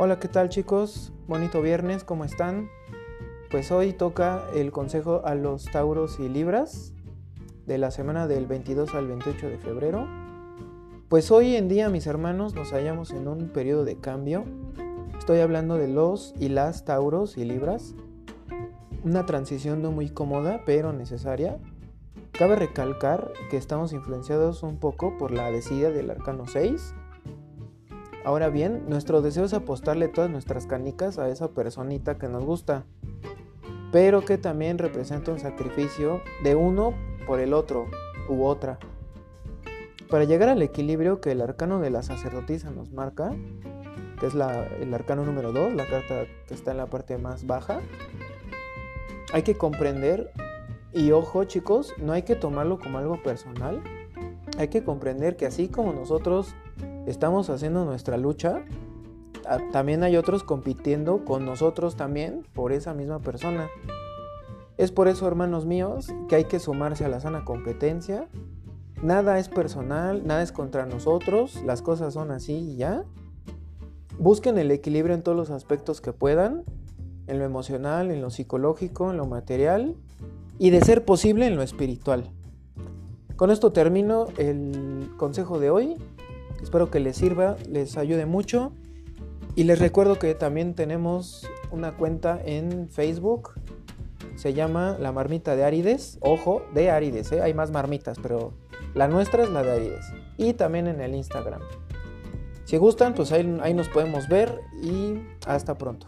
Hola, ¿qué tal chicos? Bonito viernes, ¿cómo están? Pues hoy toca el consejo a los Tauros y Libras de la semana del 22 al 28 de febrero. Pues hoy en día, mis hermanos, nos hallamos en un periodo de cambio. Estoy hablando de los y las Tauros y Libras. Una transición no muy cómoda, pero necesaria. Cabe recalcar que estamos influenciados un poco por la desidia del arcano 6 Ahora bien, nuestro deseo es apostarle todas nuestras canicas a esa personita que nos gusta, pero que también representa un sacrificio de uno por el otro u otra. Para llegar al equilibrio que el arcano de la sacerdotisa nos marca, que es el arcano número 2, la carta que está en la parte más baja, hay que comprender, y ojo chicos, no hay que tomarlo como algo personal, hay que comprender que así como nosotros estamos haciendo nuestra lucha, también hay otros compitiendo con nosotros también por esa misma persona. Es por eso, hermanos míos, que hay que sumarse a la sana competencia. Nada es personal, nada es contra nosotros, las cosas son así y ya. Busquen el equilibrio en todos los aspectos que puedan, en lo emocional, en lo psicológico, en lo material y de ser posible en lo espiritual. Con esto termino el consejo de hoy. Espero que les sirva, les ayude mucho. Y les recuerdo que también tenemos una cuenta en Facebook. Se llama La Marmita de Árides. Ojo, de Árides, ¿eh? hay más marmitas, pero la nuestra es la de Árides. Y también en el Instagram. Si gustan, pues ahí, ahí nos podemos ver y hasta pronto.